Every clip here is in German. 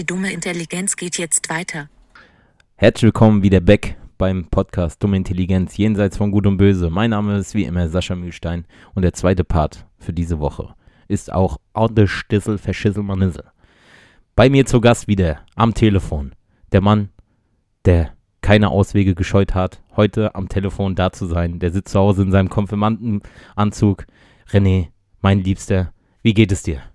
Die dumme Intelligenz geht jetzt weiter. Herzlich willkommen wieder back beim Podcast Dumme Intelligenz, jenseits von Gut und Böse. Mein Name ist wie immer Sascha Mühlstein und der zweite Part für diese Woche ist auch Orde Stissel Verschisselmanissel. Bei mir zu Gast wieder am Telefon der Mann, der keine Auswege gescheut hat, heute am Telefon da zu sein. Der sitzt zu Hause in seinem Konfirmandenanzug. René, mein Liebster, wie geht es dir?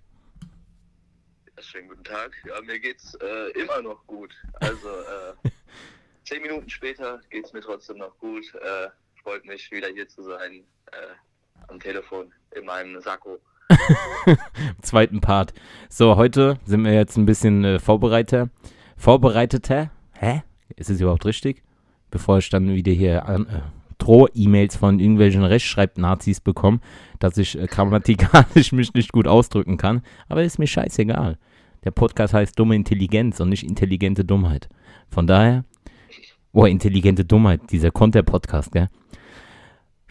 Tag. Ja, mir geht's äh, immer noch gut. Also äh, zehn Minuten später geht's mir trotzdem noch gut. Äh, freut mich wieder hier zu sein äh, am Telefon in meinem Sakko. Zweiten Part. So, heute sind wir jetzt ein bisschen äh, vorbereiter. Vorbereiteter? Hä? Ist es überhaupt richtig? Bevor ich dann wieder hier an, äh, Droh-E-Mails von irgendwelchen Rechtschreib-Nazis bekomme, dass ich grammatikalisch mich nicht gut ausdrücken kann. Aber ist mir scheißegal. Der Podcast heißt Dumme Intelligenz und nicht intelligente Dummheit. Von daher, oh, intelligente Dummheit, dieser Konter-Podcast, gell?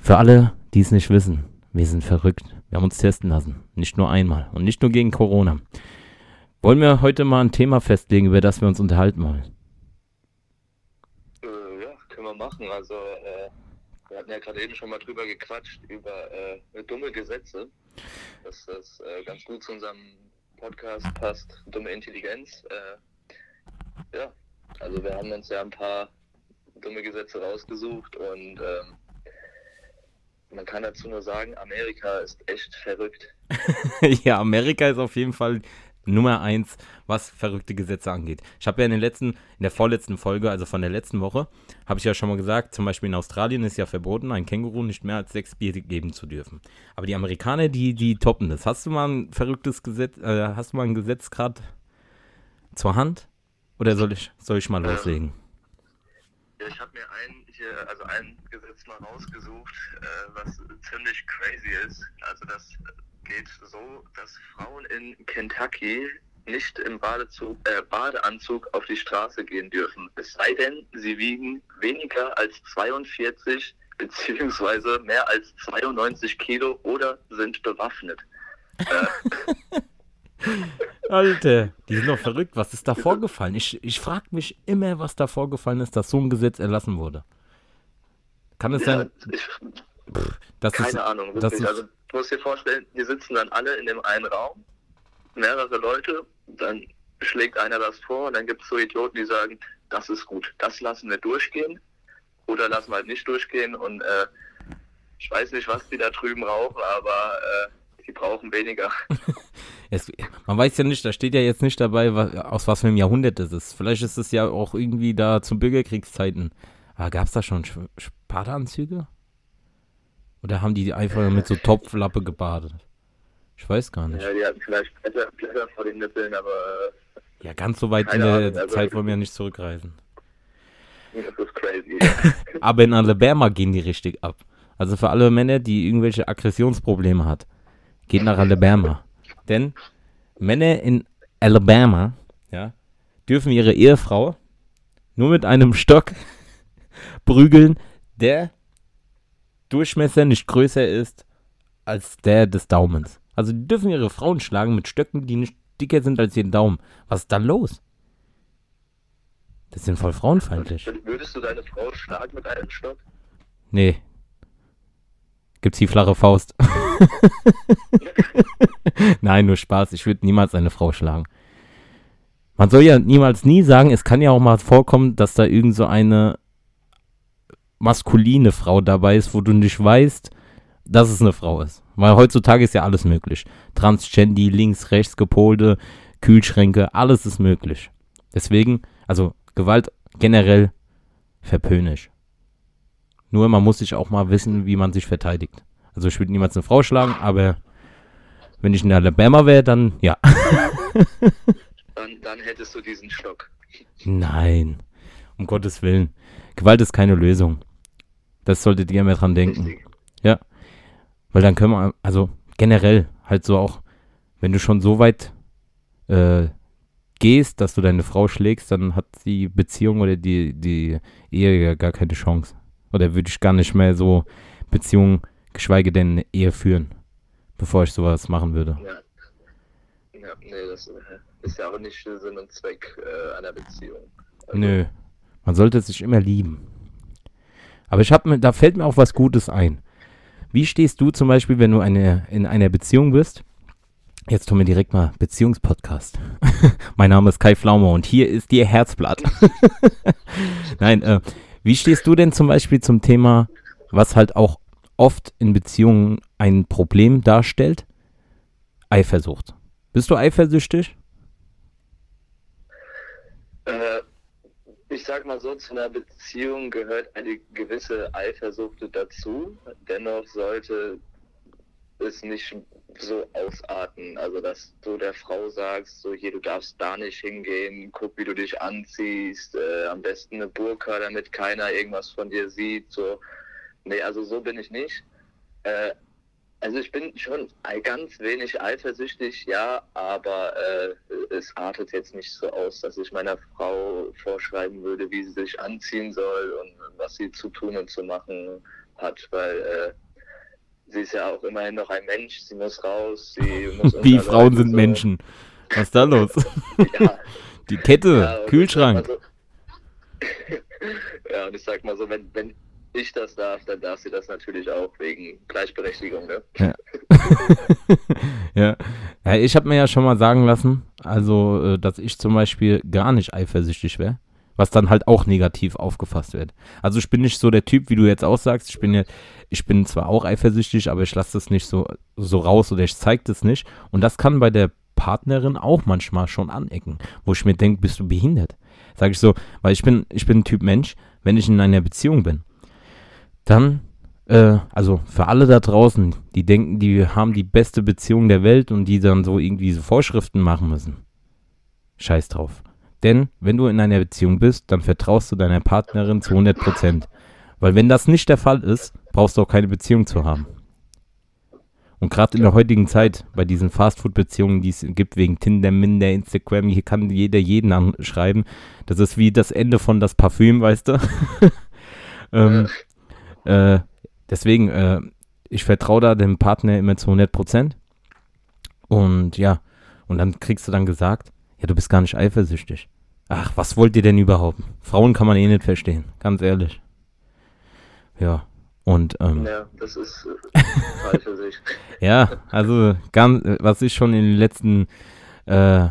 Für alle, die es nicht wissen, wir sind verrückt. Wir haben uns testen lassen. Nicht nur einmal und nicht nur gegen Corona. Wollen wir heute mal ein Thema festlegen, über das wir uns unterhalten wollen? Äh, ja, können wir machen. Also äh, wir hatten ja gerade eben schon mal drüber gequatscht, über äh, dumme Gesetze. Dass das äh, ganz gut zu unserem Podcast passt. Dumme Intelligenz. Äh, ja, also wir haben uns ja ein paar dumme Gesetze rausgesucht und ähm, man kann dazu nur sagen, Amerika ist echt verrückt. ja, Amerika ist auf jeden Fall Nummer eins, was verrückte Gesetze angeht. Ich habe ja in den letzten, in der vorletzten Folge, also von der letzten Woche, habe ich ja schon mal gesagt, zum Beispiel in Australien ist ja verboten, ein Känguru nicht mehr als sechs Bier geben zu dürfen. Aber die Amerikaner, die, die toppen das. Hast du mal ein verrücktes Gesetz, äh, hast du mal ein Gesetz gerade zur Hand? Oder soll ich, soll ich mal loslegen? Ja, ich habe mir ein, hier, also ein Gesetz mal rausgesucht, äh, was ziemlich crazy ist. Also das geht so, dass Frauen in Kentucky nicht im Badezug, äh, Badeanzug auf die Straße gehen dürfen. Es sei denn, sie wiegen weniger als 42 beziehungsweise mehr als 92 Kilo oder sind bewaffnet. Äh, Alter, die sind doch verrückt. Was ist da vorgefallen? Ich, ich frage mich immer, was da vorgefallen ist, dass so ein Gesetz erlassen wurde. Kann es ja, sein, ich, dass keine es, Ahnung, wirklich. es, Also musst dir vorstellen, die sitzen dann alle in dem einen Raum, mehrere Leute, dann schlägt einer das vor und dann gibt es so Idioten, die sagen, das ist gut, das lassen wir durchgehen oder lassen wir halt nicht durchgehen und äh, ich weiß nicht, was die da drüben rauchen, aber äh, die brauchen weniger. es, man weiß ja nicht, da steht ja jetzt nicht dabei, was, aus was für einem Jahrhundert das ist. Vielleicht ist es ja auch irgendwie da zu Bürgerkriegszeiten. Aber gab es da schon Sch- Badeanzüge? Oder haben die einfach mit so Topflappe gebadet? Ich weiß gar nicht. Ja, die hatten vielleicht Blätter, Blätter vor den Nippeln, aber Ja, ganz so weit in der Ahnung, also- Zeit wollen wir ja nicht zurückreisen. äh, das ist crazy. Aber in Alabama gehen die richtig ab. Also für alle Männer, die irgendwelche Aggressionsprobleme hat, geht nach Alabama. Denn Männer in Alabama, ja, dürfen ihre Ehefrau nur mit einem Stock prügeln, der Durchmesser nicht größer ist als der des Daumens. Also die dürfen ihre Frauen schlagen mit Stöcken, die nicht dicker sind als ihr Daumen. Was ist da los? Das sind voll frauenfeindlich. Würdest du deine Frau schlagen mit einem Stock? Nee. Gibt's die flache Faust? Nein, nur Spaß. Ich würde niemals eine Frau schlagen. Man soll ja niemals nie sagen, es kann ja auch mal vorkommen, dass da irgend so eine maskuline Frau dabei ist, wo du nicht weißt, dass es eine Frau ist. Weil heutzutage ist ja alles möglich. Transgendi, links, rechts, gepolte, Kühlschränke, alles ist möglich. Deswegen, also Gewalt generell verpöne ich. Nur man muss sich auch mal wissen, wie man sich verteidigt. Also ich würde niemals eine Frau schlagen, aber wenn ich in Alabama wäre, dann ja. Dann, dann hättest du diesen Stock. Nein, um Gottes Willen. Gewalt ist keine Lösung. Das solltet ihr immer dran denken. Richtig. Ja. Weil dann können wir, also generell halt so auch, wenn du schon so weit äh, gehst, dass du deine Frau schlägst, dann hat die Beziehung oder die, die Ehe ja gar keine Chance. Oder würde ich gar nicht mehr so Beziehungen, geschweige denn eine Ehe führen, bevor ich sowas machen würde. Ja. Ja, nee, das äh, ist ja auch nicht Sinn und Zweck äh, einer Beziehung. Also, Nö. Man sollte sich immer lieben. Aber ich habe mir, da fällt mir auch was Gutes ein. Wie stehst du zum Beispiel, wenn du eine, in einer Beziehung bist? Jetzt tun wir direkt mal Beziehungspodcast. mein Name ist Kai Flaumer und hier ist Ihr Herzblatt. Nein, äh, wie stehst du denn zum Beispiel zum Thema, was halt auch oft in Beziehungen ein Problem darstellt? Eifersucht. Bist du eifersüchtig? Äh, ich sag mal so, zu einer Beziehung gehört eine gewisse Eifersucht dazu. Dennoch sollte es nicht so ausarten. Also, dass du der Frau sagst, so hier, du darfst da nicht hingehen, guck, wie du dich anziehst, äh, am besten eine Burka, damit keiner irgendwas von dir sieht. So, nee, also so bin ich nicht. Äh, also ich bin schon ganz wenig eifersüchtig, ja, aber äh, es artet jetzt nicht so aus, dass ich meiner Frau vorschreiben würde, wie sie sich anziehen soll und was sie zu tun und zu machen hat, weil äh, sie ist ja auch immerhin noch ein Mensch, sie muss raus, sie muss unter Frauen sind so- Menschen. Was ist da los? Ja, Die Kette, ja, Kühlschrank. Ja, und ich sag mal so, wenn, wenn ich das darf, dann darf sie das natürlich auch wegen Gleichberechtigung, ne? ja. ja, ich habe mir ja schon mal sagen lassen, also, äh, dass ich zum Beispiel gar nicht eifersüchtig wäre, was dann halt auch negativ aufgefasst wird. Also ich bin nicht so der Typ, wie du jetzt auch sagst. Ich bin ja, ich bin zwar auch eifersüchtig, aber ich lasse das nicht so, so raus oder ich zeige das nicht. Und das kann bei der Partnerin auch manchmal schon anecken, wo ich mir denke, bist du behindert? Sag ich so, weil ich bin, ich bin ein Typ Mensch, wenn ich in einer Beziehung bin, dann äh, also für alle da draußen, die denken, die haben die beste Beziehung der Welt und die dann so irgendwie so Vorschriften machen müssen. Scheiß drauf. Denn wenn du in einer Beziehung bist, dann vertraust du deiner Partnerin zu 100 Prozent. Weil wenn das nicht der Fall ist, brauchst du auch keine Beziehung zu haben. Und gerade in der heutigen Zeit, bei diesen Fastfood-Beziehungen, die es gibt, wegen Tinder, Minder, Instagram, hier kann jeder jeden anschreiben. Das ist wie das Ende von das Parfüm, weißt du? ähm, äh, deswegen, äh, ich vertraue da dem Partner immer zu 100 Prozent. Und ja, und dann kriegst du dann gesagt, ja, du bist gar nicht eifersüchtig. Ach, was wollt ihr denn überhaupt? Frauen kann man eh nicht verstehen, ganz ehrlich. Ja, und ähm, Ja, das ist äh, falsche Sicht. ja, also ganz, was ich schon in den letzten äh,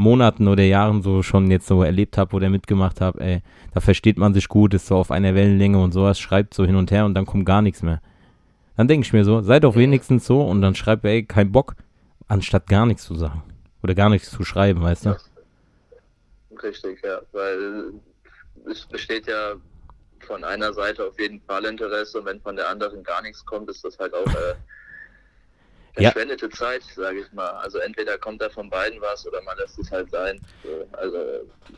Monaten oder Jahren so schon jetzt so erlebt habe oder mitgemacht habe, ey, da versteht man sich gut, ist so auf einer Wellenlänge und sowas, schreibt so hin und her und dann kommt gar nichts mehr. Dann denke ich mir so, sei doch wenigstens so und dann schreibt, ey, kein Bock, anstatt gar nichts zu sagen. Oder gar nichts zu schreiben, weißt du? Richtig, ja, weil es besteht ja von einer Seite auf jeden Fall Interesse und wenn von der anderen gar nichts kommt, ist das halt auch äh, Ja. verschwendete Zeit, sage ich mal. Also entweder kommt da von beiden was oder man lässt es halt sein. So, Also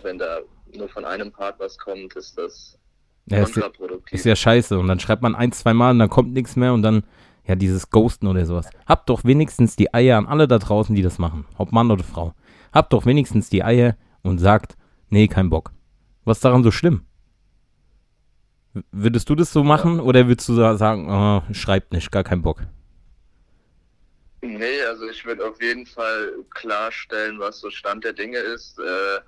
wenn da nur von einem Part was kommt, ist das Ja, ist, kontraproduktiv. ist ja scheiße. Und dann schreibt man ein, zwei Mal und dann kommt nichts mehr und dann, ja, dieses Ghosten oder sowas. Habt doch wenigstens die Eier an alle da draußen, die das machen. Ob Mann oder Frau. Habt doch wenigstens die Eier und sagt, nee, kein Bock. Was ist daran so schlimm? Würdest du das so machen oder würdest du sa- sagen, oh, schreibt nicht, gar keinen Bock? Nee, also ich würde auf jeden Fall klarstellen, was so Stand der Dinge ist. Äh,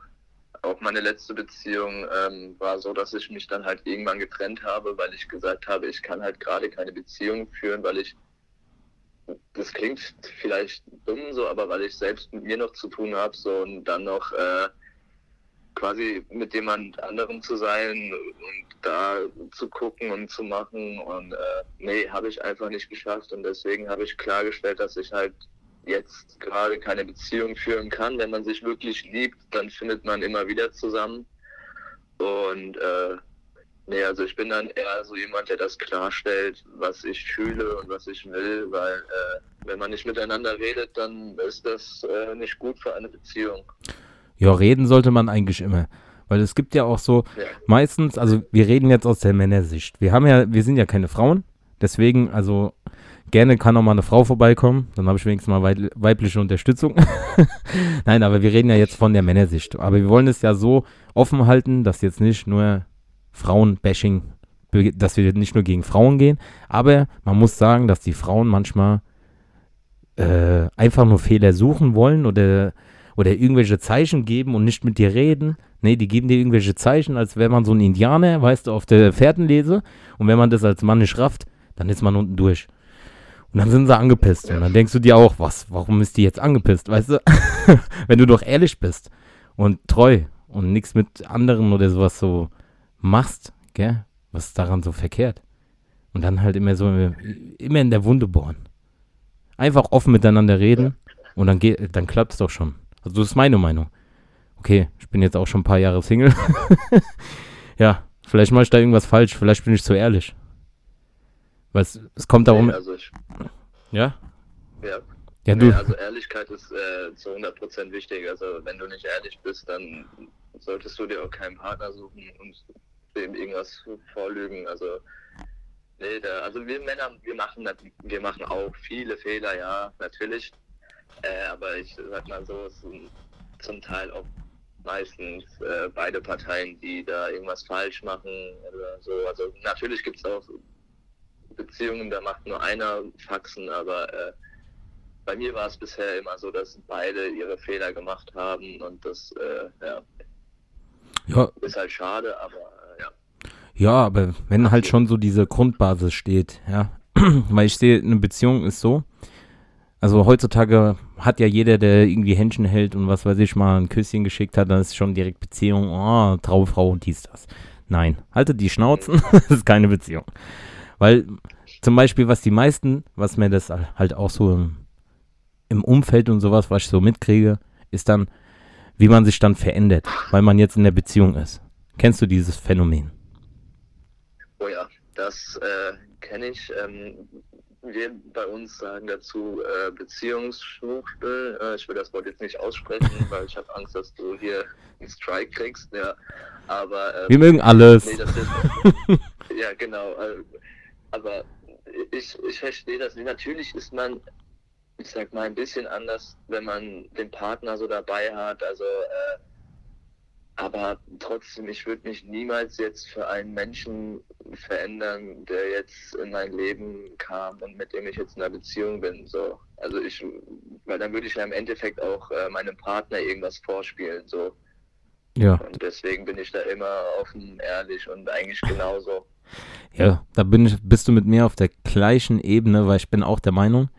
auch meine letzte Beziehung ähm, war so, dass ich mich dann halt irgendwann getrennt habe, weil ich gesagt habe, ich kann halt gerade keine Beziehung führen, weil ich, das klingt vielleicht dumm so, aber weil ich selbst mit mir noch zu tun habe, so und dann noch äh, quasi mit jemand anderem zu sein und da zu gucken und zu machen und äh, nee, habe ich einfach nicht geschafft und deswegen habe ich klargestellt, dass ich halt jetzt gerade keine Beziehung führen kann. Wenn man sich wirklich liebt, dann findet man immer wieder zusammen und äh, nee, also ich bin dann eher so jemand, der das klarstellt, was ich fühle und was ich will, weil äh, wenn man nicht miteinander redet, dann ist das äh, nicht gut für eine Beziehung. Ja, reden sollte man eigentlich immer. Weil es gibt ja auch so, Ja. meistens, also wir reden jetzt aus der Männersicht. Wir haben ja, wir sind ja keine Frauen, deswegen, also gerne kann auch mal eine Frau vorbeikommen, dann habe ich wenigstens mal wei weibliche Unterstützung. Nein, aber wir reden ja jetzt von der Männersicht. Aber wir wollen es ja so offen halten, dass jetzt nicht nur Frauen-Bashing, dass wir nicht nur gegen Frauen gehen, aber man muss sagen, dass die Frauen manchmal äh, einfach nur Fehler suchen wollen oder, oder irgendwelche Zeichen geben und nicht mit dir reden. Nee, die geben dir irgendwelche Zeichen, als wäre man so ein Indianer, weißt du, auf der Fährtenlese. Und wenn man das als Mann nicht rafft, dann ist man unten durch. Und dann sind sie angepisst. Und dann denkst du dir auch, was, warum ist die jetzt angepisst, weißt du? wenn du doch ehrlich bist und treu und nichts mit anderen oder sowas so machst, gell? Was ist daran so verkehrt? Und dann halt immer so, immer in der Wunde bohren. Einfach offen miteinander reden und dann geht, dann klappt es doch schon. Also das ist meine Meinung. Okay, ich bin jetzt auch schon ein paar Jahre Single. ja, vielleicht mache ich da irgendwas falsch, vielleicht bin ich zu ehrlich. Weil es, es kommt darum. Nee, also ich, ja? ja. Ja, Nee, du. also Ehrlichkeit ist äh, zu 100% wichtig. Also wenn du nicht ehrlich bist, dann solltest du dir auch keinen Partner suchen und dem irgendwas vorlügen. Also nee, da, also wir Männer, wir machen wir machen auch viele Fehler, ja, natürlich. Äh, aber ich sag mal so, es sind zum Teil auch meistens äh, beide Parteien, die da irgendwas falsch machen oder so. Also natürlich gibt es auch Beziehungen, da macht nur einer Faxen, aber äh, bei mir war es bisher immer so, dass beide ihre Fehler gemacht haben und das äh, ja, Ja, ist halt schade, aber äh, ja. Ja, aber wenn halt schon so diese Grundbasis steht, ja. Weil ich sehe, eine Beziehung ist so. Also heutzutage hat ja jeder, der irgendwie Händchen hält und was weiß ich mal ein Küsschen geschickt hat, dann ist schon direkt Beziehung, oh, Traufrau und dies, das. Nein, haltet die Schnauzen, das ist keine Beziehung. Weil zum Beispiel, was die meisten, was mir das halt auch so im, im Umfeld und sowas, was ich so mitkriege, ist dann, wie man sich dann verändert, weil man jetzt in der Beziehung ist. Kennst du dieses Phänomen? Oh ja, das äh, kenne ich. Ähm, wir bei uns sagen dazu äh, Beziehungsschwuchtel. Äh, ich will das Wort jetzt nicht aussprechen, weil ich habe Angst, dass du hier einen Strike kriegst. Ja, aber ähm, Wir mögen alles. Nee, ist. ja, genau. äh, Aber ich, ich verstehe das nicht. Natürlich ist man, ich sag mal, ein bisschen anders, wenn man den Partner so dabei hat. Also, äh, aber trotzdem, ich würde mich niemals jetzt für einen Menschen verändern, der jetzt in mein Leben kam und mit dem ich jetzt in einer Beziehung bin. So. Also ich, weil dann würde ich ja im Endeffekt auch äh, meinem Partner irgendwas vorspielen. So. Ja, Und deswegen bin ich da immer offen, ehrlich und eigentlich genauso. ja, da bin ich, bist du mit mir auf der gleichen Ebene, weil ich bin auch der Meinung,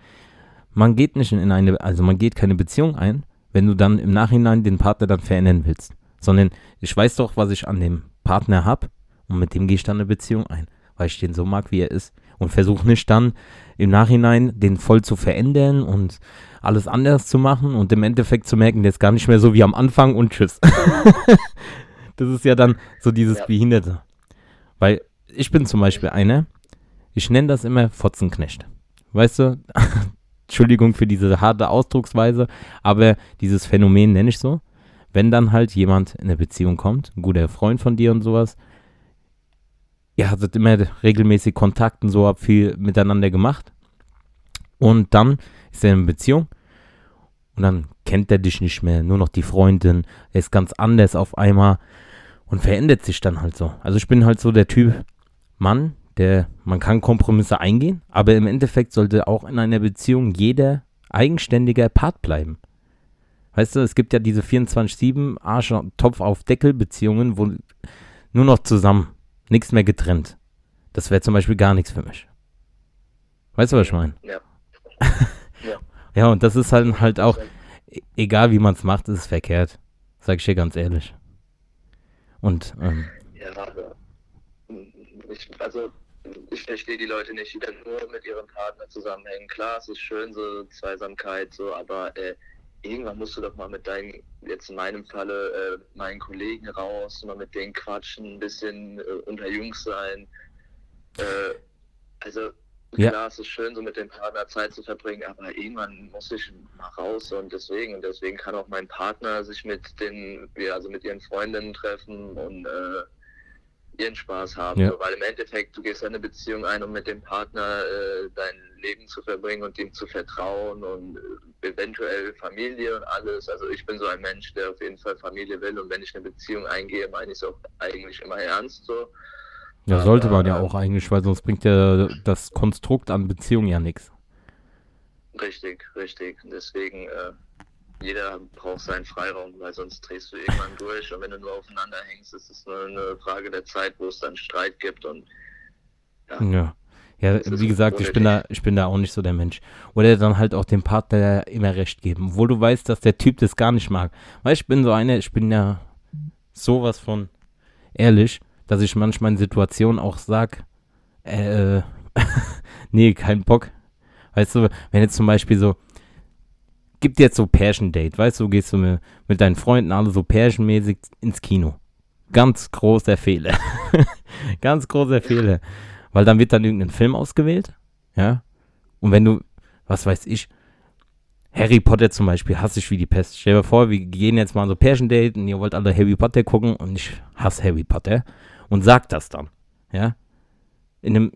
man geht nicht in eine, also man geht keine Beziehung ein, wenn du dann im Nachhinein den Partner dann verändern willst, sondern ich weiß doch, was ich an dem Partner hab und mit dem gehe ich dann eine Beziehung ein, weil ich den so mag, wie er ist und versuche nicht dann im Nachhinein den voll zu verändern und alles anders zu machen und im Endeffekt zu merken, der ist gar nicht mehr so wie am Anfang und tschüss. das ist ja dann so dieses Ja. Behinderte. Weil ich bin zum Beispiel einer, ich nenne das immer Fotzenknecht. Weißt du? Entschuldigung für diese harte Ausdrucksweise, aber dieses Phänomen nenne ich so. Wenn dann halt jemand in eine Beziehung kommt, ein guter Freund von dir und sowas, ihr hattet immer regelmäßig Kontakt und so, habt viel miteinander gemacht. Und dann ist er in einer Beziehung und dann kennt er dich nicht mehr, nur noch die Freundin, er ist ganz anders auf einmal und verändert sich dann halt so. Also ich bin halt so der Typ Mann, der, man kann Kompromisse eingehen, aber im Endeffekt sollte auch in einer Beziehung jeder eigenständiger Part bleiben. Weißt du, es gibt ja diese 24-7 Arsch Topf auf Deckel Beziehungen, wo nur noch zusammen, nichts mehr getrennt. Das wäre zum Beispiel gar nichts für mich. Weißt du, was ich meine? Ja. Ja, und das ist halt, halt auch, e- egal wie man es macht, ist es verkehrt. Sag ich dir ganz ehrlich. Und, ähm, Ja, aber ich, also ich verstehe die Leute nicht, die dann nur mit ihrem Partner zusammenhängen. Klar, es ist schön, so Zweisamkeit, so, aber äh, irgendwann musst du doch mal mit deinen, jetzt in meinem Falle, äh, meinen Kollegen raus, mal mit denen quatschen, ein bisschen äh, unter Jungs sein. Äh, also Ja. klar, es ist schön, so mit dem Partner Zeit zu verbringen, aber irgendwann muss ich mal raus und deswegen, und deswegen kann auch mein Partner sich mit den, ja, also mit ihren Freundinnen treffen und äh, ihren Spaß haben. Ja. So, weil im Endeffekt, du gehst in eine Beziehung ein, um mit dem Partner äh, dein Leben zu verbringen und ihm zu vertrauen und äh, eventuell Familie und alles. Also ich bin so ein Mensch, der auf jeden Fall Familie will und wenn ich eine Beziehung eingehe, meine ich es auch eigentlich immer ernst so. ja, Aber, sollte man ja ähm, auch eigentlich, weil sonst bringt ja das Konstrukt an Beziehung ja nichts. Richtig, richtig. Deswegen, äh, jeder braucht seinen Freiraum, weil sonst drehst du irgendwann durch und wenn du nur aufeinander hängst, ist es nur eine Frage der Zeit, wo es dann Streit gibt und ja. ja. Ja, wie gesagt, ich bin da, ich bin da auch nicht so der Mensch. Oder dann halt auch dem Partner immer recht geben, obwohl du weißt, dass der Typ das gar nicht mag. Weil ich bin so einer, ich bin ja sowas von ehrlich, dass ich manchmal in Situationen auch sag, äh, nee, kein Bock. Weißt du, wenn jetzt zum Beispiel so, gibt jetzt so Pärchen-Date, weißt du, gehst du mit, mit deinen Freunden alle so pärchenmäßig ins Kino. Ganz großer Fehler. Ganz großer Fehler. Weil dann wird dann irgendein Film ausgewählt, ja. Und wenn du, was weiß ich, Harry Potter zum Beispiel hasse ich wie die Pest. Stell dir vor, wir gehen jetzt mal so Pärchen-Date und ihr wollt alle Harry Potter gucken und ich hasse Harry Potter und sag das dann, ja. In einem,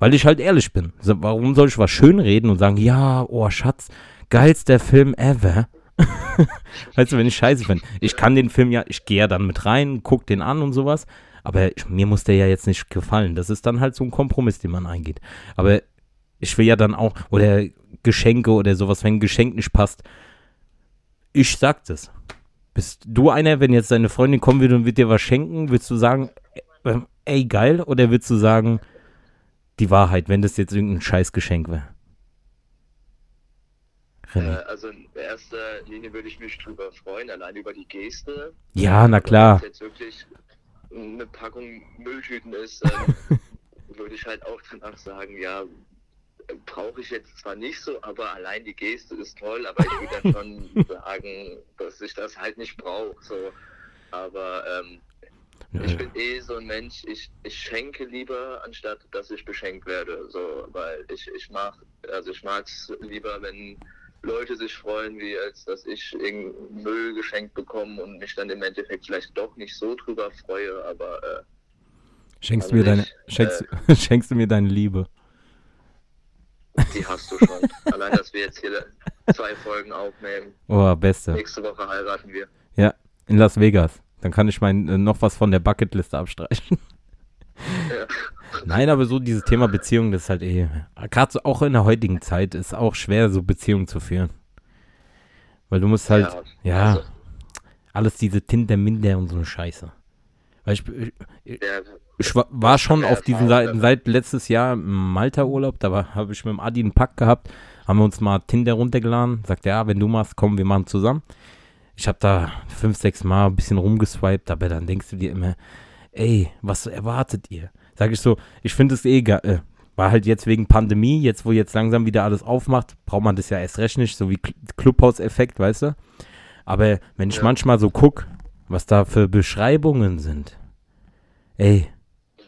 weil ich halt ehrlich bin. Warum soll ich was schönreden und sagen, ja, oh Schatz, geilster Film ever. weißt du, wenn ich scheiße bin. Ich kann den Film ja, ich gehe ja dann mit rein, guck den an und sowas. Aber ich, mir muss der ja jetzt nicht gefallen. Das ist dann halt so ein Kompromiss, den man eingeht. Aber ich will ja dann auch, oder Geschenke oder sowas, wenn ein Geschenk nicht passt. Ich sag das. Bist du einer, wenn jetzt deine Freundin kommen würde und wird dir was schenken, willst du sagen, äh, ey, geil? Oder willst du sagen, die Wahrheit, wenn das jetzt irgendein Scheißgeschenk wäre? Äh, also in erster Linie würde ich mich drüber freuen, allein über die Geste. Ja, na klar. Wenn es jetzt wirklich eine Packung Mülltüten ist, ähm, würde ich halt auch danach sagen, ja, brauche ich jetzt zwar nicht so, aber allein die Geste ist toll, aber ich würde dann schon sagen, dass ich das halt nicht brauche. So. Aber ähm, ich bin eh so ein Mensch, ich, ich schenke lieber, anstatt dass ich beschenkt werde. So, weil ich, ich mag, also ich mag es lieber, wenn Leute sich freuen, wie als dass ich irgendeinen Müll geschenkt bekomme und mich dann im Endeffekt vielleicht doch nicht so drüber freue, aber äh, schenkst, mir deine, schenkst, äh, schenkst du mir deine Liebe? Die hast du schon. Allein, dass wir jetzt hier zwei Folgen aufnehmen. Oh, beste. Nächste Woche heiraten wir. Ja, in Las Vegas. Dann kann ich mein, äh, noch was von der Bucketliste abstreichen. Nein, aber so dieses Thema Beziehung, das ist halt eh, gerade so auch in der heutigen Zeit, ist auch schwer, so Beziehungen zu führen. Weil du musst halt, ja, ja also. alles diese Tinder, Minder und so eine Scheiße. Weil ich, ich, ich war schon auf diesen Seiten seit letztes Jahr im Malta-Urlaub, da habe ich mit dem Adi einen Pack gehabt, haben wir uns mal Tinder runtergeladen, sagt ja, wenn du machst, komm, wir machen zusammen. Ich habe da fünf, sechs Mal ein bisschen rumgeswiped, aber dann denkst du dir immer, ey, was erwartet ihr? Sag ich so, ich finde es eh geil. Äh, war halt jetzt wegen Pandemie, jetzt wo jetzt langsam wieder alles aufmacht, braucht man das ja erst recht nicht, so wie Clubhouse-Effekt, weißt du? Aber wenn ich ja. manchmal so gucke, was da für Beschreibungen sind, ey,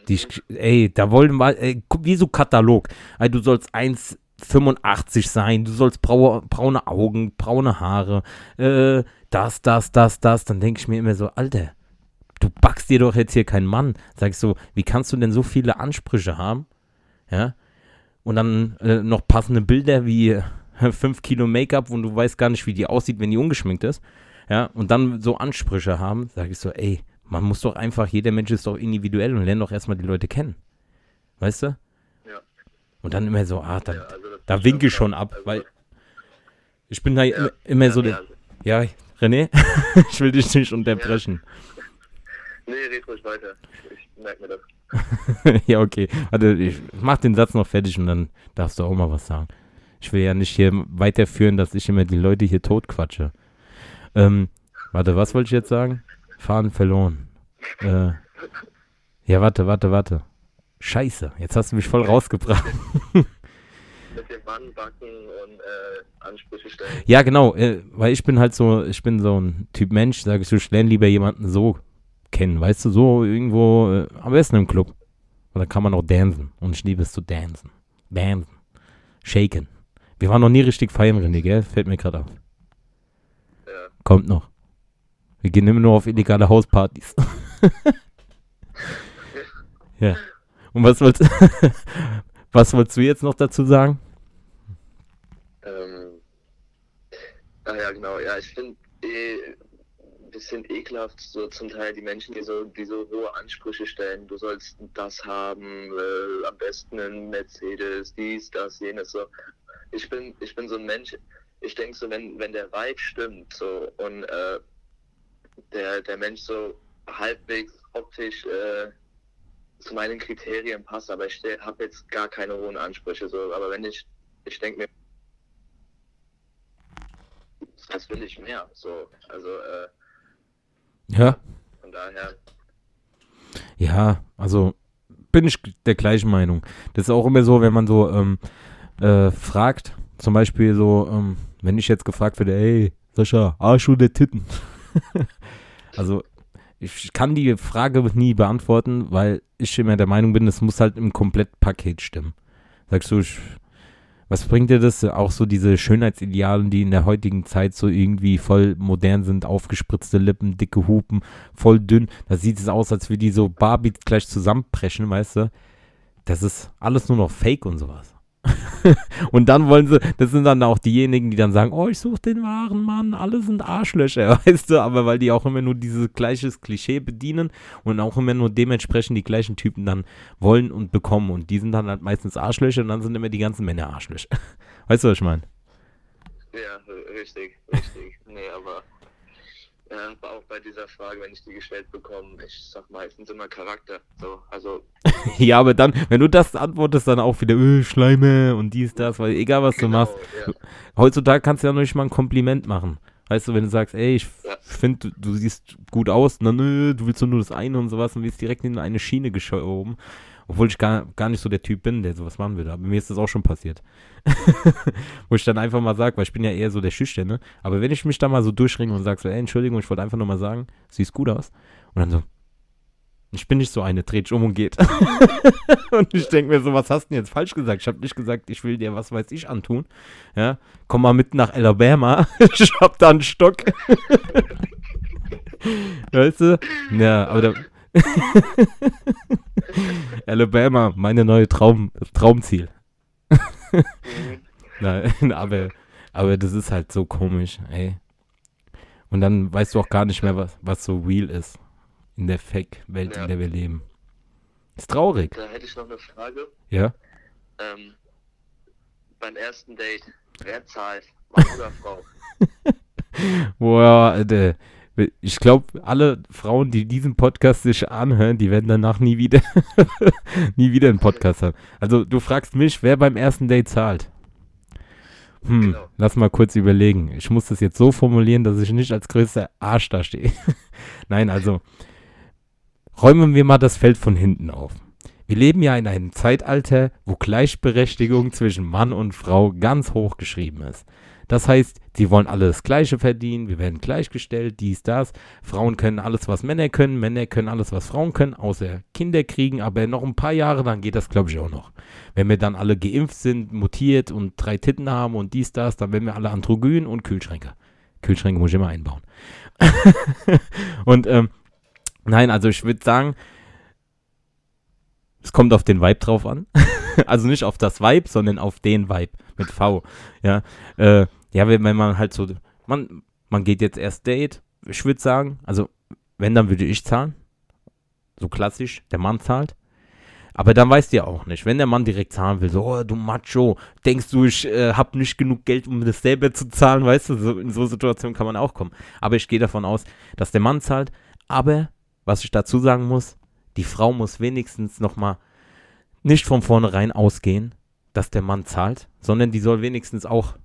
die, ey, da wollen wir, ey, wie so Katalog. Ey, du sollst 1,85 sein, du sollst braue, braune Augen, braune Haare, äh, das, das, das, das. Dann denke ich mir immer so, Alter, du backst dir doch jetzt hier keinen Mann. Sag ich so, wie kannst du denn so viele Ansprüche haben? Ja. Und dann äh, noch passende Bilder wie 5 Kilo Make-up und du weißt gar nicht, wie die aussieht, wenn die ungeschminkt ist. Ja. Und dann so Ansprüche haben, sag ich so, ey, man muss doch einfach, jeder Mensch ist doch individuell und lernt doch erstmal die Leute kennen. Weißt du? Ja. Und dann immer so, ah, da, ja, also da winke ich schon ab, also weil ich bin da ja, immer, immer so der. Ja, René, ich will dich nicht unterbrechen. Nee, red ruhig weiter. Ich merke mir das. ja, okay. Warte, ich mach den Satz noch fertig und dann darfst du auch mal was sagen. Ich will ja nicht hier weiterführen, dass ich immer die Leute hier totquatsche. Ähm, warte, was wollte ich jetzt sagen? Fahren verloren. Äh, ja, warte, warte, warte. Scheiße, jetzt hast du mich voll rausgebracht. Mit dem Mann backen und äh, Ansprüche stellen. Ja, genau, äh, weil ich bin halt so, ich bin so ein Typ Mensch, sage ich, ich lerne lieber jemanden so kennen, weißt du, so irgendwo, äh, am besten im Club. Und da kann man auch dancen. Und ich liebe es zu dancen. Dancen. Shaken. Wir waren noch nie richtig feiern, René, gell? Fällt mir gerade auf. Ja. Kommt noch. Wir gehen immer nur auf illegale Hauspartys. ja. Und was wolltest, was wolltest du jetzt noch dazu sagen? Ähm, ah ja, genau. Ja, ich finde eh bisschen ekelhaft, so zum Teil die Menschen, die so, die so hohe Ansprüche stellen. Du sollst das haben, äh, am besten ein Mercedes, dies, das, jenes, so. ich bin, ich bin so ein Mensch, ich denke so, wenn, wenn der Vibe stimmt, so, und äh, der, der Mensch so halbwegs optisch äh, zu meinen Kriterien passt, aber ich habe jetzt gar keine hohen Ansprüche, so, aber wenn ich, ich denke mir, das will ich mehr, so, also, äh, Ja, von daher, ja, also bin ich der gleichen Meinung. Das ist auch immer so, wenn man so ähm, äh, fragt, zum Beispiel so, ähm, wenn ich jetzt gefragt werde, ey, Sascha, Arsch oder Titten? also ich kann die Frage nie beantworten, weil ich immer der Meinung bin, es muss halt im Komplettpaket stimmen. Sagst du, ich, was bringt dir das? Auch so diese Schönheitsidealen, die in der heutigen Zeit so irgendwie voll modern sind, aufgespritzte Lippen, dicke Hupen, voll dünn. Da sieht es aus, als würde die so Barbie gleich zusammenpreschen, weißt du? Das ist alles nur noch Fake und sowas. und dann wollen sie, das sind dann auch diejenigen, die dann sagen, oh, ich suche den wahren Mann, alle sind Arschlöcher, weißt du, aber weil die auch immer nur dieses gleiches Klischee bedienen und auch immer nur dementsprechend die gleichen Typen dann wollen und bekommen und die sind dann halt meistens Arschlöcher und dann sind immer die ganzen Männer Arschlöcher. Weißt du, was ich meine? ja, richtig, richtig. Nee, aber ja, auch bei dieser Frage, wenn ich die gestellt bekomme, ich sag meistens immer Charakter. So, also Ja, aber dann, wenn du das antwortest, dann auch wieder, öh, Schleime und dies, das, weil egal was du machst, ja. heutzutage kannst du ja noch nicht mal ein Kompliment machen. Weißt du, wenn du sagst, ey, ich Ja. finde, du, du siehst gut aus, na nö, du willst nur das eine und sowas und wirst direkt in eine Schiene geschoben. Obwohl ich gar, gar nicht so der Typ bin, der sowas machen würde. Aber mir ist das auch schon passiert. Wo ich dann einfach mal sage, weil ich bin ja eher so der Schüchterne. Aber wenn ich mich da mal so durchringe und sage so, ey, Entschuldigung, ich wollte einfach nur mal sagen, siehst gut aus. Und dann so, ich bin nicht so eine, dreht um und geht. und ich denke mir so, was hast du denn jetzt falsch gesagt? Ich habe nicht gesagt, ich will dir was weiß ich antun. Ja, komm mal mit nach Alabama. ich hab da einen Stock. weißt du? Ja, aber da, Alabama, meine neue Traum, Traumziel. Mhm. Nein, aber, aber das ist halt so komisch, ey. Und dann weißt du auch gar nicht mehr, was, was so real ist. In der Fake-Welt, Ja. in der wir leben. Ist traurig, Da hätte ich noch eine Frage. ja? Ähm, beim ersten Date, wer zahlt? Mann oder Frau? Boah, Alter. Ich glaube, alle Frauen, die diesen Podcast sich anhören, die werden danach nie wieder, nie wieder einen Podcast haben. Also du fragst mich, wer beim ersten Date zahlt. Hm, Genau. lass mal kurz überlegen. Ich muss das jetzt so formulieren, dass ich nicht als größter Arsch da stehe. Nein, also räumen wir mal das Feld von hinten auf. Wir leben ja in einem Zeitalter, wo Gleichberechtigung zwischen Mann und Frau ganz hoch geschrieben ist. Das heißt, sie wollen alle das Gleiche verdienen, wir werden gleichgestellt, dies, das. Frauen können alles, was Männer können, Männer können alles, was Frauen können, außer Kinder kriegen, aber noch ein paar Jahre, dann geht das, glaube ich, auch noch. Wenn wir dann alle geimpft sind, mutiert und drei Titten haben und dies, das, dann werden wir alle androgyn und Kühlschränke. Kühlschränke muss ich immer einbauen. und, ähm, nein, also ich würde sagen, es kommt auf den Vibe drauf an. also nicht auf das Vibe, sondern auf den Vibe mit V. Ja, äh, ja, wenn, man halt so, man, man geht jetzt erst Date, ich würde sagen, also wenn, dann würde ich zahlen. So klassisch, der Mann zahlt. Aber dann weißt du ja auch nicht, wenn der Mann direkt zahlen will, so, oh, du Macho, denkst du, ich äh, hab nicht genug Geld, um das selber zu zahlen, weißt du, so, in so Situationen kann man auch kommen. Aber ich gehe davon aus, dass der Mann zahlt. Aber, was ich dazu sagen muss, die Frau muss wenigstens nochmal nicht von vornherein ausgehen, dass der Mann zahlt, sondern die soll wenigstens auch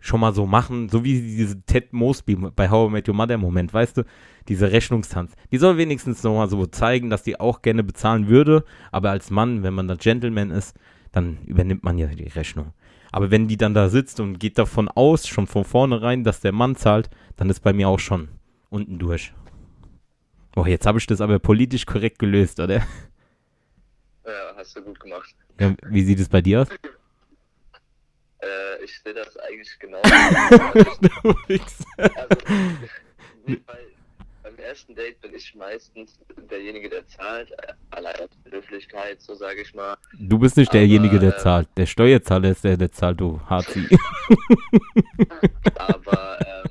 schon mal so machen, so wie diese Ted Mosby bei How I Met Your Mother im Moment, weißt du, diese Rechnungstanz. Die soll wenigstens noch mal so zeigen, dass die auch gerne bezahlen würde, aber als Mann, wenn man da Gentleman ist, dann übernimmt man ja die Rechnung. Aber wenn die dann da sitzt und geht davon aus, schon von vornherein, dass der Mann zahlt, dann ist bei mir auch schon unten durch. Oh, jetzt habe ich das aber politisch korrekt gelöst, oder? Ja, hast du gut gemacht. Ja, wie sieht es bei dir aus? Äh, ich sehe das eigentlich genau. Du Wichser. also, nee, weil beim ersten Date bin ich meistens derjenige, der zahlt, allein aus Höflichkeit, so sage ich mal. Du bist nicht derjenige, Aber, der äh, zahlt. Der Steuerzahler ist der, der zahlt, du Harzi. Aber ähm,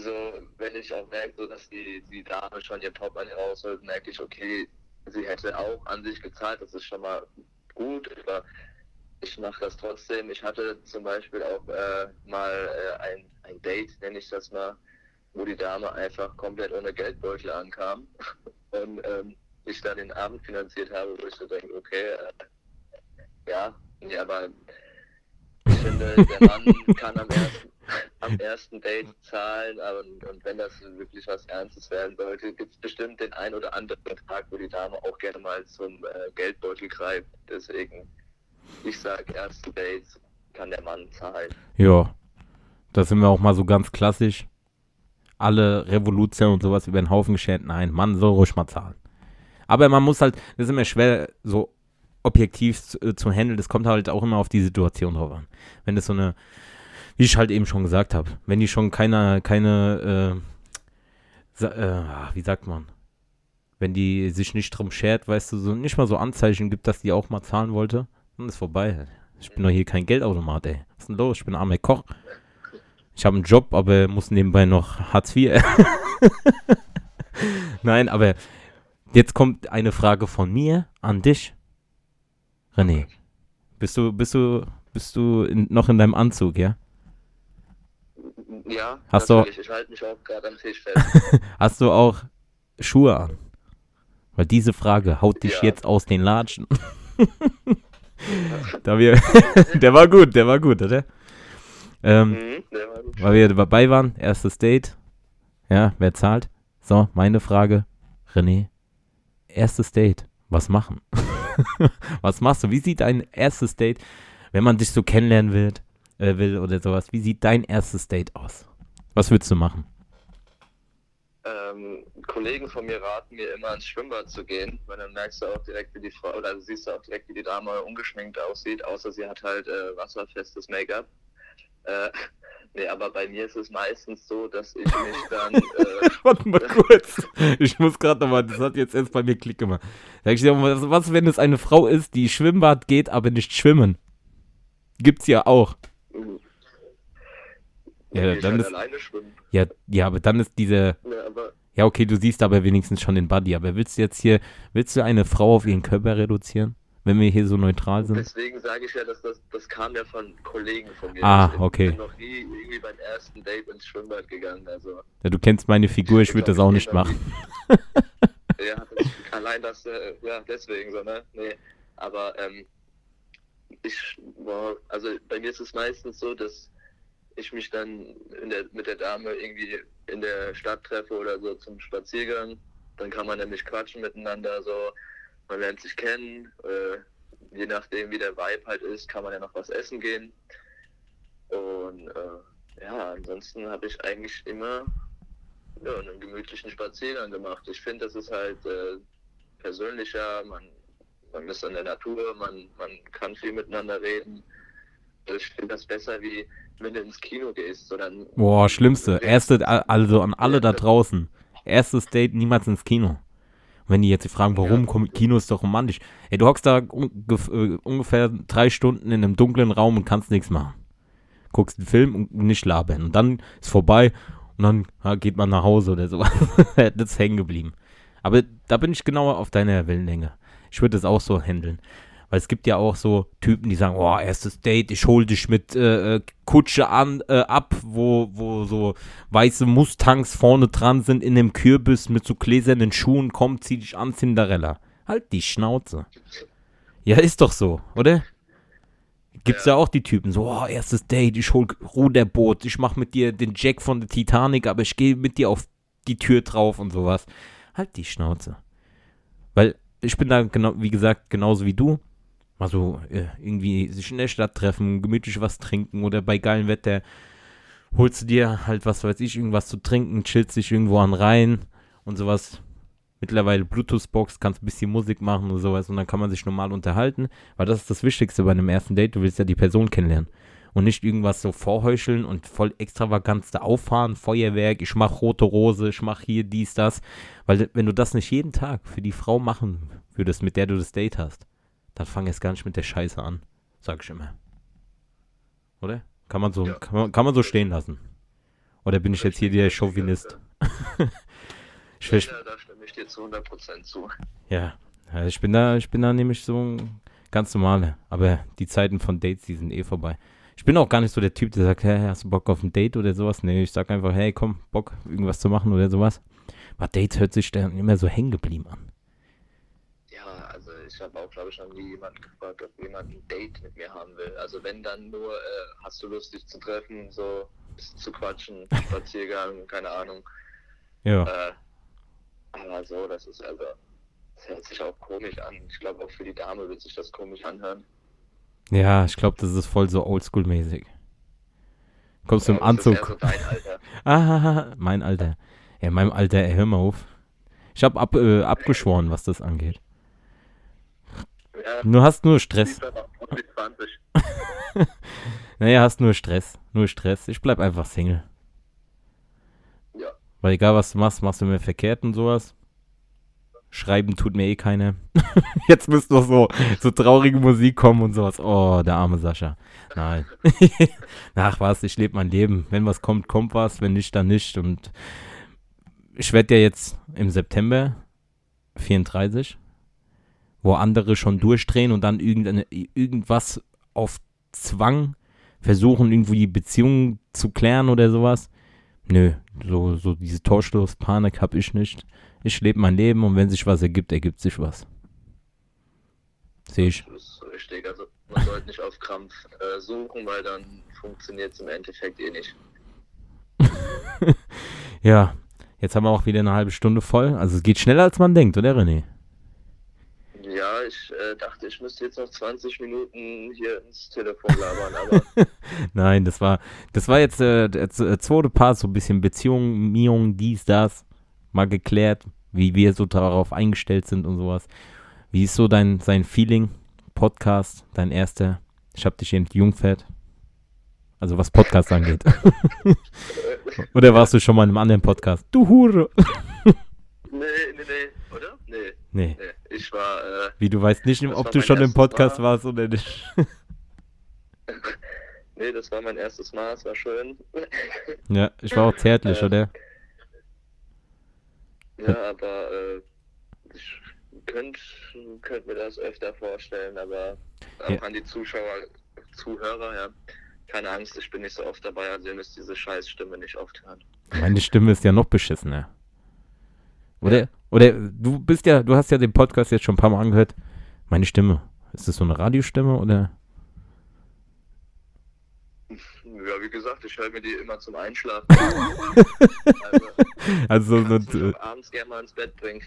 so, wenn ich auch merke, so, dass die, die Dame schon ihr Portemonnaie rausholt, merke ich, okay, sie hätte auch an sich gezahlt, das ist schon mal gut. Aber ich mache das trotzdem. Ich hatte zum Beispiel auch äh, mal äh, ein, ein Date, nenne ich das mal, wo die Dame einfach komplett ohne Geldbeutel ankam und ähm, ich dann den Abend finanziert habe, wo ich so denke, okay, äh, ja, nee, aber ich finde, der Mann kann am ersten, am ersten Date zahlen aber, und wenn das wirklich was Ernstes werden sollte, gibt es bestimmt den ein oder anderen Tag, wo die Dame auch gerne mal zum äh, Geldbeutel greift. Deswegen, ich sage, erste Dates kann der Mann zahlen. Ja, da sind wir auch mal so ganz klassisch. Alle Revolution und sowas über den Haufen geschert. Nein, Mann soll ruhig mal zahlen. Aber man muss halt, das ist immer schwer, so objektiv zu, äh, zu handeln. Das kommt halt auch immer auf die Situation drauf an. Wenn das so eine, wie ich halt eben schon gesagt habe, wenn die schon keine, keine, äh, äh, wie sagt man, wenn die sich nicht drum schert, weißt du, so nicht mal so Anzeichen gibt, dass die auch mal zahlen wollte, dann ist vorbei. Ich bin doch hier kein Geldautomat, ey. Was ist denn los? Ich bin armer Koch. Ich habe einen Job, aber muss nebenbei noch Hartz IV. Nein, aber jetzt kommt eine Frage von mir an dich. René, bist du, bist du, bist du in, noch in deinem Anzug, ja? Ja, Hast du-. Ich halte mich auch gerade am Tisch fest. Hast du auch Schuhe an? Weil diese Frage haut dich Ja. jetzt aus den Latschen. da wir, der war gut, der war gut, oder? Ähm, mhm, der war gut. weil wir dabei waren, erstes Date. Ja, wer zahlt? So, meine Frage, René. Erstes Date, was machen? was machst du? Wie sieht dein erstes Date, wenn man dich so kennenlernen will, äh, will oder sowas? Wie sieht dein erstes Date aus? Was würdest du machen? Ähm, Kollegen von mir raten mir immer ins Schwimmbad zu gehen, weil dann merkst du auch direkt, wie die Frau, oder siehst du auch direkt, wie die Dame ungeschminkt aussieht, außer sie hat halt äh, wasserfestes Make-up. Äh, nee, aber bei mir ist es meistens so, dass ich mich dann, äh, Warte mal kurz. Ich muss gerade nochmal, das hat jetzt erst bei mir Klick gemacht. Sag ich dir, was, was, wenn es eine Frau ist, die Schwimmbad geht, aber nicht schwimmen? Gibt's ja auch. Ja, ich dann halt ist- alleine schwimmen. Ja, ja, aber dann ist diese, Ja, aber ja okay, du siehst aber wenigstens schon den Body, aber willst du jetzt hier, willst du eine Frau auf ihren Körper reduzieren, wenn wir hier so neutral sind? deswegen sage ich ja, dass das, das kam ja von Kollegen von mir. Ah, ich okay. bin noch nie irgendwie beim ersten Date ins Schwimmbad gegangen, also Ja, du kennst meine Figur, ich würde das auch nicht machen. Ja, das, allein das, äh, ja, deswegen so, ne? Nee, aber ähm, ich, boah, also bei mir ist es meistens so, dass ich mich dann der, mit der Dame irgendwie in der Stadt treffe oder so zum Spaziergang. Dann kann man nämlich quatschen miteinander, so, man lernt sich kennen. Äh, je nachdem, wie der Vibe halt ist, kann man ja noch was essen gehen. Und äh, ja, ansonsten habe ich eigentlich immer ja, einen gemütlichen Spaziergang gemacht. Ich finde, das ist halt äh, persönlicher, man, man ist in der Natur, man, man kann viel miteinander reden. Also Ich finde das besser, wie wenn du ins Kino gehst. Oder Boah, schlimmste. Erste, also an alle da draußen. Erstes Date niemals ins Kino. Und wenn die jetzt fragen, warum, Ja. Kino ist doch romantisch. Ey, du hockst da äh, ungefähr drei Stunden in einem dunklen Raum und kannst nichts machen. Guckst einen Film und nicht labern. Und dann ist vorbei und dann ja, geht man nach Hause oder sowas. das ist hängen geblieben. Aber da bin ich genauer auf deiner Wellenlänge. Ich würde das auch so handeln. Weil es gibt ja auch so Typen, die sagen, oh, erstes Date, ich hol dich mit äh, äh, Kutsche an, äh, ab, wo, wo so weiße Mustangs vorne dran sind in dem Kürbis mit so gläsernen Schuhen, komm, zieh dich an, Cinderella. Halt die Schnauze. Ja, ist doch so, oder? Gibt's ja. auch die Typen, so, oh, erstes Date, ich hol Ruderboot, ich mach mit dir den Jack von der Titanic, aber ich gehe mit dir auf die Tür drauf und sowas. Halt die Schnauze. Weil ich bin da genau, wie gesagt, genauso wie du. Mal so äh, irgendwie sich in der Stadt treffen, gemütlich was trinken oder bei geilem Wetter holst du dir halt, was weiß ich, irgendwas zu trinken, chillst dich irgendwo an rein und sowas. Mittlerweile Bluetooth-Box, kannst ein bisschen Musik machen und sowas und dann kann man sich normal unterhalten, weil das ist das Wichtigste bei einem ersten Date, du willst ja die Person kennenlernen und nicht irgendwas so vorheucheln und voll extravagant da auffahren, Feuerwerk, ich mach rote Rose, ich mach hier dies, das, weil wenn du das nicht jeden Tag für die Frau machen würdest, mit der du das Date hast, dann fang jetzt gar nicht mit der Scheiße an, sag ich immer. Oder? Kann man so, Ja. kann, man, kann man so stehen lassen. Oder bin ich jetzt hier der Chauvinist? ich, Ja, da stimme ich dir zu 100% zu. ja, ja, ich bin da, ich bin da nämlich so ein Ganz normale. Aber die Zeiten von Dates, die sind eh vorbei. Ich bin auch gar nicht so der Typ, der sagt, hey, hast du Bock auf ein Date oder sowas? Nee, ich sag einfach, hey, komm, Bock, irgendwas zu machen oder sowas. Aber Dates hört sich dann immer so hängen geblieben an. Ja, ich habe auch, glaube ich, noch nie jemanden gefragt, ob jemand ein Date mit mir haben will. Also wenn dann nur, äh, hast du Lust, dich zu treffen, so zu quatschen, Spaziergang, keine Ahnung. Ja. Äh, aber so, das ist also, das hört sich auch komisch an. Ich glaube, auch für die Dame wird sich das komisch anhören. Ja, ich glaube, das ist voll so oldschool-mäßig. Kommst du im Ja, das ist Anzug? so dein Alter. Ah, mein Alter. Ja, in meinem Alter, ey, hör mal auf. Ich habe ab, äh, abgeschworen, was das angeht. Du hast nur Stress. lieber noch mit 20. Naja, hast nur Stress. Nur Stress. Ich bleib einfach Single. Ja. Weil egal, was du machst, machst du mir verkehrt und sowas. Schreiben tut mir eh keiner. Jetzt müsste doch so, so traurige Musik kommen und sowas. Oh, der arme Sascha. Nein. Ach was, ich lebe mein Leben. Wenn was kommt, kommt was. Wenn nicht, dann nicht. Und ich werde ja jetzt im September 34, wo andere schon durchdrehen und dann irgendeine, irgendwas auf Zwang versuchen, irgendwie die Beziehung zu klären oder sowas. Nö, so, so diese Torschlusspanik habe ich nicht. Ich lebe mein Leben und wenn sich was ergibt, ergibt sich was. Sehe ich. Das ist richtig. Also man sollte nicht auf Krampf äh, suchen, weil dann funktioniert es im Endeffekt eh nicht. Ja, jetzt haben wir auch wieder eine halbe Stunde voll. Also es geht schneller, als man denkt, oder René? Ja, ich äh, dachte, ich müsste jetzt noch 20 Minuten hier ins Telefon labern, aber Nein, das war, das war jetzt äh, der z- äh, zweite Part, so ein bisschen Beziehung, Miung, dies, das, mal geklärt, wie wir so darauf eingestellt sind und sowas. Wie ist so dein, sein Feeling, Podcast, dein erster? Ich hab dich entjungfert. Also was Podcast angeht. Oder warst du schon mal in einem anderen Podcast? Du Hure. nee, nee, nee, oder? Nee, Nee, nee. Ich war, äh, wie du weißt nicht, ob du schon im Podcast Mal. warst oder nicht. nee, das war mein erstes Mal, es war schön. ja, ich war auch zärtlich, Äh, oder? ja, aber äh, ich könnte könnt mir das öfter vorstellen, aber auch Ja. an die Zuschauer, Zuhörer, ja. Keine Angst, ich bin nicht so oft dabei, also ihr müsst diese Scheißstimme nicht oft hören. Meine Stimme ist ja noch beschissener. Oder, oder du bist ja, du hast ja den Podcast jetzt schon ein paar Mal angehört. Meine Stimme, ist das so eine Radiostimme oder? Ja, wie gesagt, ich höre mir die immer zum Einschlafen. also, Also mich äh, abends gerne mal ins Bett bringen.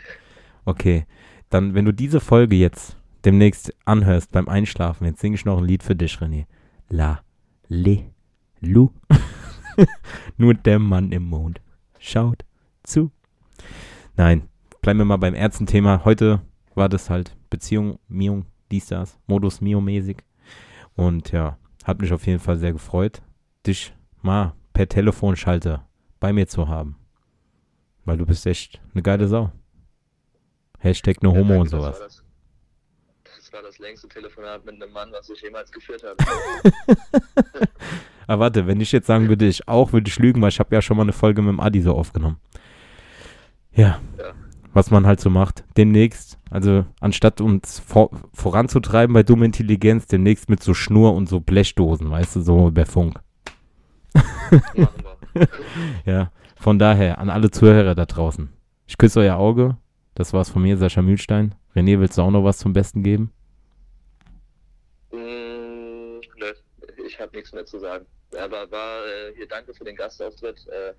okay, dann wenn du diese Folge jetzt demnächst anhörst beim Einschlafen, jetzt singe ich noch ein Lied für dich, René. La, le, lu. Nur der Mann im Mond schaut zu. Nein, bleiben wir mal beim Ärzten-Thema. Heute war das halt Beziehung, Miung, dies, das, Modus Mio-mäßig. Und ja, hat mich auf jeden Fall sehr gefreut, dich mal per Telefonschalter bei mir zu haben. Weil du bist echt eine geile Sau. Hashtag no Ja, homo und das sowas. war Das, das war das längste Telefonat mit einem Mann, was ich jemals geführt habe. Aber warte, wenn ich jetzt sagen würde, ich auch, würde ich lügen, weil ich habe ja schon mal eine Folge mit dem Adi so aufgenommen. Ja, Ja. Was man halt so macht. Demnächst, also anstatt uns vor, voranzutreiben bei dumme Intelligenz, demnächst mit so Schnur und so Blechdosen, weißt du, so über Funk. Ja, von daher an alle Zuhörer da draußen. Ich küsse euer Auge. Das war's von mir, Sascha Mühlstein. René, willst du auch noch was zum Besten geben? Mm, nö, ich habe nichts mehr zu sagen. Aber war äh, hier danke für den Gastauftritt. Äh,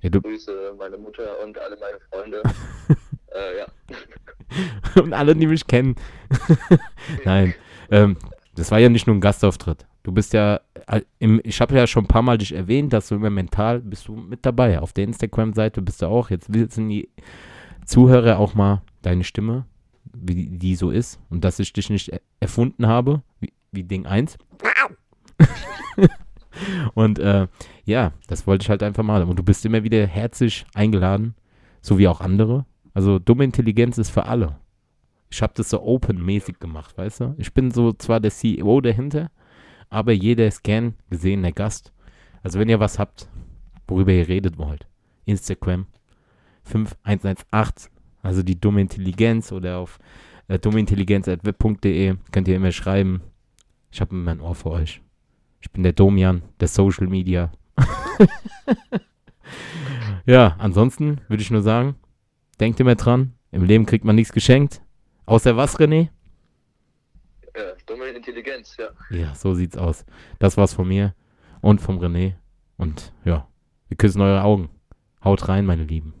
Ja, Grüße meine Mutter und alle meine Freunde. äh, ja. und alle, die mich kennen. Nein, ähm, das war ja nicht nur ein Gastauftritt. Du bist ja, äh, im, ich habe ja schon ein paar Mal dich erwähnt, dass du immer mental bist du mit dabei. Auf der Instagram-Seite bist du auch. Jetzt wissen die Zuhörer auch mal deine Stimme, wie die so ist. Und dass ich dich nicht er erfunden habe, wie, wie Ding 1. Und äh, ja, das wollte ich halt einfach mal. Und du bist immer wieder herzlich eingeladen, so wie auch andere. Also dumme Intelligenz ist für alle. Ich habe das so open-mäßig gemacht, weißt du? Ich bin so zwar der CEO dahinter, aber jeder ist gern gesehener Gast. Also wenn ihr was habt, worüber ihr redet wollt, Instagram 5118, also die dumme Intelligenz oder auf Äh, dummeintelligenz.web.de könnt ihr immer schreiben. Ich habe immer ein Ohr für euch. Ich bin der Domian, der Social Media. ja, ansonsten würde ich nur sagen, denkt immer dran, im Leben kriegt man nichts geschenkt. Außer was, René? Ja, dumme Intelligenz, ja. Ja, so sieht's aus. Das war's von mir und vom René. Und ja, wir küssen eure Augen. Haut rein, meine Lieben.